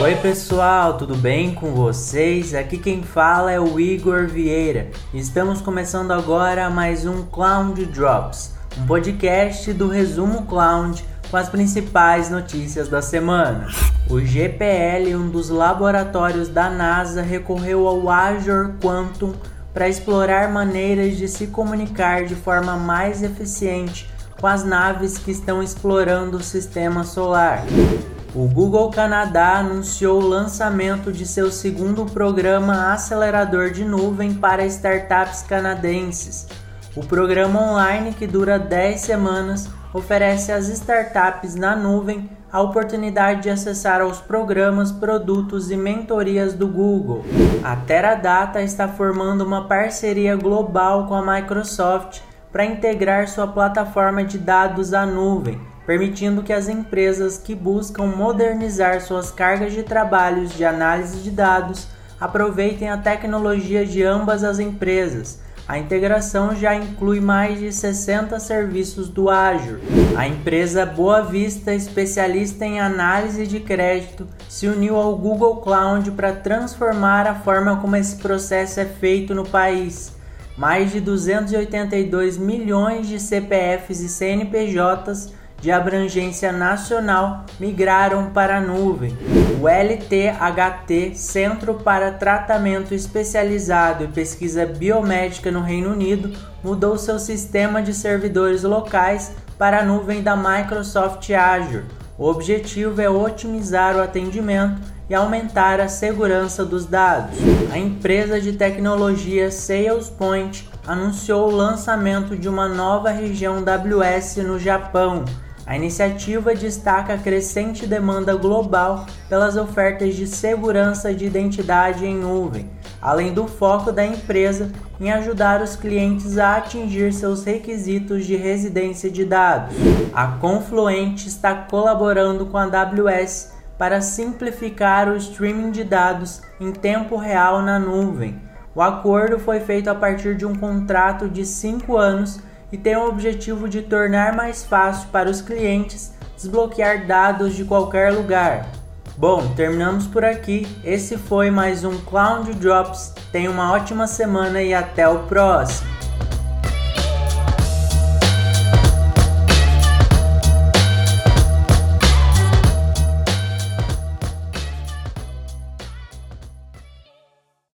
Oi pessoal, tudo bem com vocês? Aqui quem fala é o Igor Vieira. Estamos começando agora mais um Cloud Drops, um podcast do Resumo Cloud com as principais notícias da semana. O GPL, um dos laboratórios da NASA, recorreu ao Azure Quantum para explorar maneiras de se comunicar de forma mais eficiente com as naves que estão explorando o sistema solar. O Google Canadá anunciou o lançamento de seu segundo programa acelerador de nuvem para startups canadenses. O programa online, que dura 10 semanas, oferece às startups na nuvem a oportunidade de acessar aos programas, produtos e mentorias do Google. A Teradata está formando uma parceria global com a Microsoft para integrar sua plataforma de dados à nuvem permitindo que as empresas que buscam modernizar suas cargas de trabalhos de análise de dados aproveitem a tecnologia de ambas as empresas. A integração já inclui mais de 60 serviços do Azure. A empresa Boa Vista, especialista em análise de crédito, se uniu ao Google Cloud para transformar a forma como esse processo é feito no país. Mais de 282 milhões de CPFs e CNPJs de abrangência nacional migraram para a nuvem. O LTHT, Centro para Tratamento Especializado e Pesquisa Biomédica no Reino Unido, mudou seu sistema de servidores locais para a nuvem da Microsoft Azure. O objetivo é otimizar o atendimento e aumentar a segurança dos dados. A empresa de tecnologia SalesPoint anunciou o lançamento de uma nova região WS no Japão a iniciativa destaca a crescente demanda global pelas ofertas de segurança de identidade em nuvem, além do foco da empresa em ajudar os clientes a atingir seus requisitos de residência de dados. A Confluent está colaborando com a AWS para simplificar o streaming de dados em tempo real na nuvem. O acordo foi feito a partir de um contrato de 5 anos e tem o objetivo de tornar mais fácil para os clientes desbloquear dados de qualquer lugar. Bom, terminamos por aqui. Esse foi mais um Cloud Drops. Tenha uma ótima semana e até o próximo.